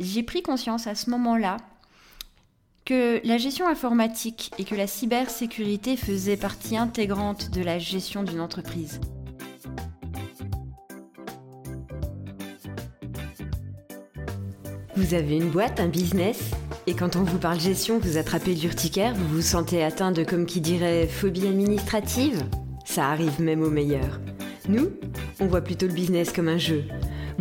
j'ai pris conscience à ce moment-là que la gestion informatique et que la cybersécurité faisaient partie intégrante de la gestion d'une entreprise. Vous avez une boîte, un business? Et quand on vous parle gestion, vous attrapez l'urticaire, vous vous sentez atteint de, comme qui dirait, phobie administrative? Ça arrive même aux meilleurs. Nous, on voit plutôt le business comme un jeu.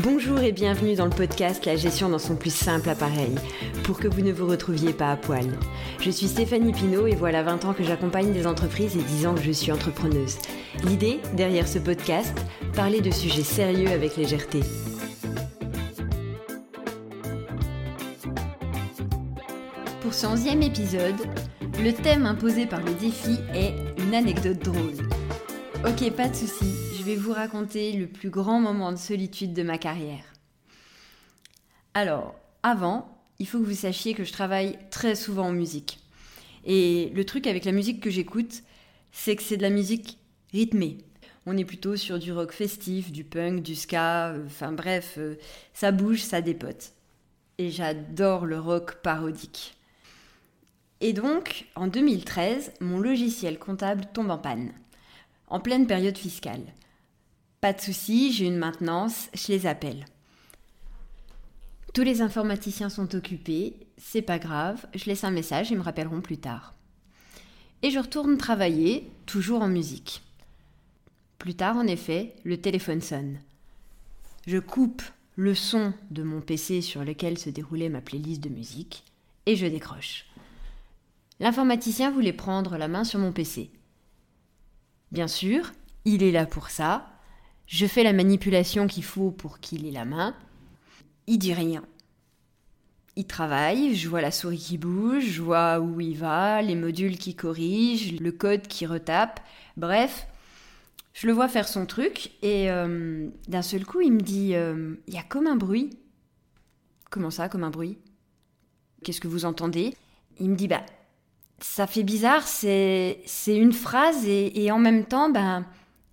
Bonjour et bienvenue dans le podcast La gestion dans son plus simple appareil, pour que vous ne vous retrouviez pas à poil. Je suis Stéphanie Pinault et voilà 20 ans que j'accompagne des entreprises et 10 ans que je suis entrepreneuse. L'idée, derrière ce podcast, parler de sujets sérieux avec légèreté. Pour ce onzième épisode, le thème imposé par le défi est une anecdote drôle. Ok, pas de souci, je vous raconter le plus grand moment de solitude de ma carrière. Alors, avant, il faut que vous sachiez que je travaille très souvent en musique. Et le truc avec la musique que j'écoute, c'est que c'est de la musique rythmée. On est plutôt sur du rock festif, du punk, du ska, euh, enfin bref, euh, ça bouge, ça dépote. Et j'adore le rock parodique. Et donc, en 2013, mon logiciel comptable tombe en panne, en pleine période fiscale. Pas de souci, j'ai une maintenance, je les appelle. Tous les informaticiens sont occupés, c'est pas grave, je laisse un message, ils me rappelleront plus tard. Et je retourne travailler, toujours en musique. Plus tard, en effet, le téléphone sonne. Je coupe le son de mon PC sur lequel se déroulait ma playlist de musique et je décroche. L'informaticien voulait prendre la main sur mon PC. Bien sûr, il est là pour ça. Je fais la manipulation qu'il faut pour qu'il ait la main. Il dit rien. Il travaille, je vois la souris qui bouge, je vois où il va, les modules qui corrigent, le code qui retape. Bref, je le vois faire son truc et euh, d'un seul coup, il me dit euh, Il y a comme un bruit. Comment ça, comme un bruit? Qu'est-ce que vous entendez? Il me dit Bah, ça fait bizarre, c'est une phrase et, en même temps, ben,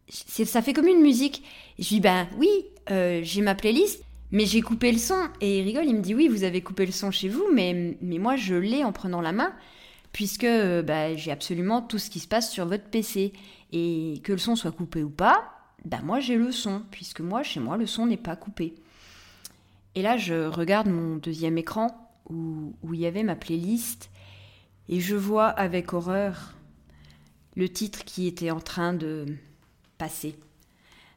ça fait comme une musique. je lui dis, ben oui, euh, j'ai ma playlist, mais j'ai coupé le son. Et il rigole, il me dit, oui, vous avez coupé le son chez vous, mais, mais moi, je l'ai en prenant la main, puisque ben, j'ai absolument tout ce qui se passe sur votre PC. Et que le son soit coupé ou pas, ben moi, j'ai le son, puisque moi, chez moi, le son n'est pas coupé. Et là, je regarde mon deuxième écran où, où il y avait ma playlist et je vois avec horreur le titre qui était en train de passer.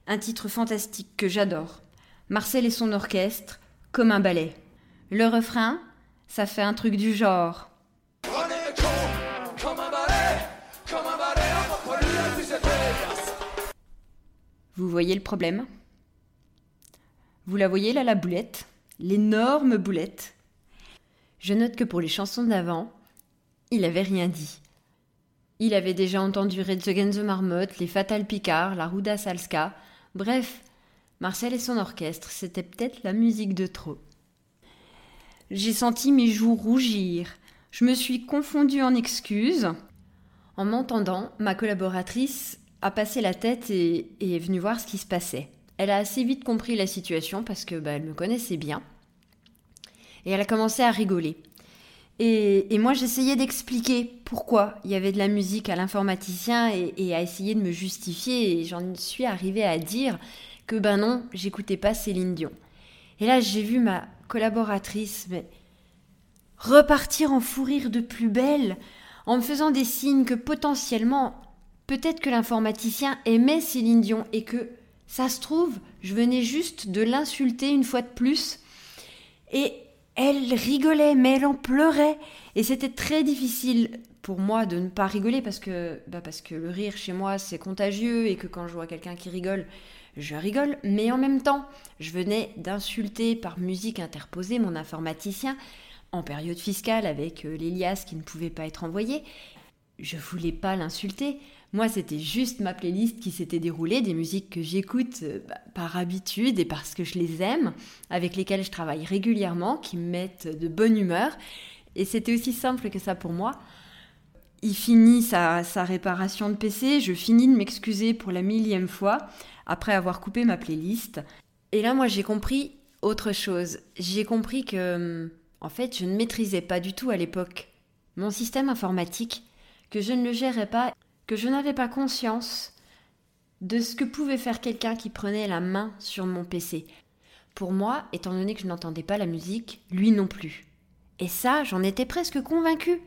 Un titre fantastique que j'adore. Marcel et son orchestre, comme un ballet. Le refrain, ça fait un truc du genre. Vous voyez le problème? Vous la voyez là, la boulette? L'énorme boulette? Je note que pour les chansons d'avant, il avait rien dit. Il avait déjà entendu Red the Marmotte, les Fatal Picard, la Ruda Salska. Bref, Marcel et son orchestre, c'était peut-être la musique de trop. J'ai senti mes joues rougir. Je me suis confondue en excuses. En m'entendant, ma collaboratrice a passé la tête et, est venue voir ce qui se passait. Elle a assez vite compris la situation parce que bah, elle me connaissait bien. Et elle a commencé à rigoler. Et, moi, j'essayais d'expliquer pourquoi il y avait de la musique à l'informaticien et, à essayer de me justifier. Et j'en suis arrivée à dire que ben non, j'écoutais pas Céline Dion. Et là, j'ai vu ma collaboratrice repartir en fou rire de plus belle, en me faisant des signes que potentiellement, peut-être que l'informaticien aimait Céline Dion et que, ça se trouve, je venais juste de l'insulter une fois de plus. Et elle rigolait, mais elle en pleurait. Et c'était très difficile pour moi de ne pas rigoler parce que, bah parce que le rire chez moi c'est contagieux et que quand je vois quelqu'un qui rigole, je rigole. Mais en même temps, je venais d'insulter par musique interposée mon informaticien en période fiscale avec euh, l'Elias qui ne pouvait pas être envoyé. Je voulais pas l'insulter. Moi, c'était juste ma playlist qui s'était déroulée, des musiques que j'écoute euh, bah, par habitude et parce que je les aime, avec lesquelles je travaille régulièrement, qui me mettent de bonne humeur. Et c'était aussi simple que ça pour moi. Il finit sa, sa réparation de PC, je finis de m'excuser pour la millième fois, après avoir coupé ma playlist. Et là, moi, j'ai compris autre chose. J'ai compris que, en fait, je ne maîtrisais pas du tout à l'époque mon système informatique, que je ne le gérais pas, que je n'avais pas conscience de ce que pouvait faire quelqu'un qui prenait la main sur mon PC. Pour moi, étant donné que je n'entendais pas la musique, lui non plus. Et ça, j'en étais presque convaincue.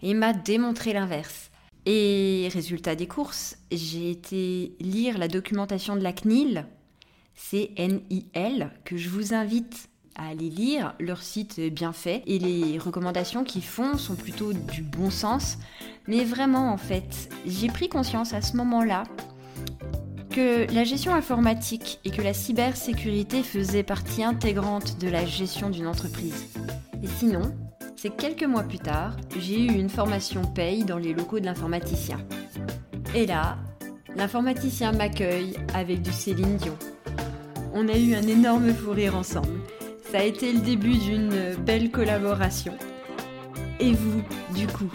Et il m'a démontré l'inverse. Et résultat des courses, j'ai été lire la documentation de la CNIL, C-N-I-L, que je vous invite à aller lire. Leur site est bien fait et les recommandations qu'ils font sont plutôt du bon sens. Mais vraiment, en fait, j'ai pris conscience à ce moment-là que la gestion informatique et que la cybersécurité faisaient partie intégrante de la gestion d'une entreprise. Et sinon, c'est quelques mois plus tard, j'ai eu une formation paye dans les locaux de l'informaticien. Et là, l'informaticien m'accueille avec du Céline Dion. On a eu un énorme fou rire ensemble. Ça a été le début d'une belle collaboration. Et vous, du coup,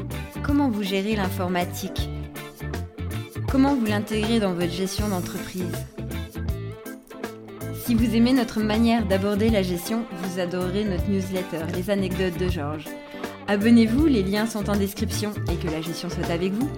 comment vous gérez l'informatique? Comment vous l'intégrez dans votre gestion d'entreprise? Si vous aimez notre manière d'aborder la gestion, vous adorerez notre newsletter, les anecdotes de Georges. Abonnez-vous, les liens sont en description et que la gestion soit avec vous.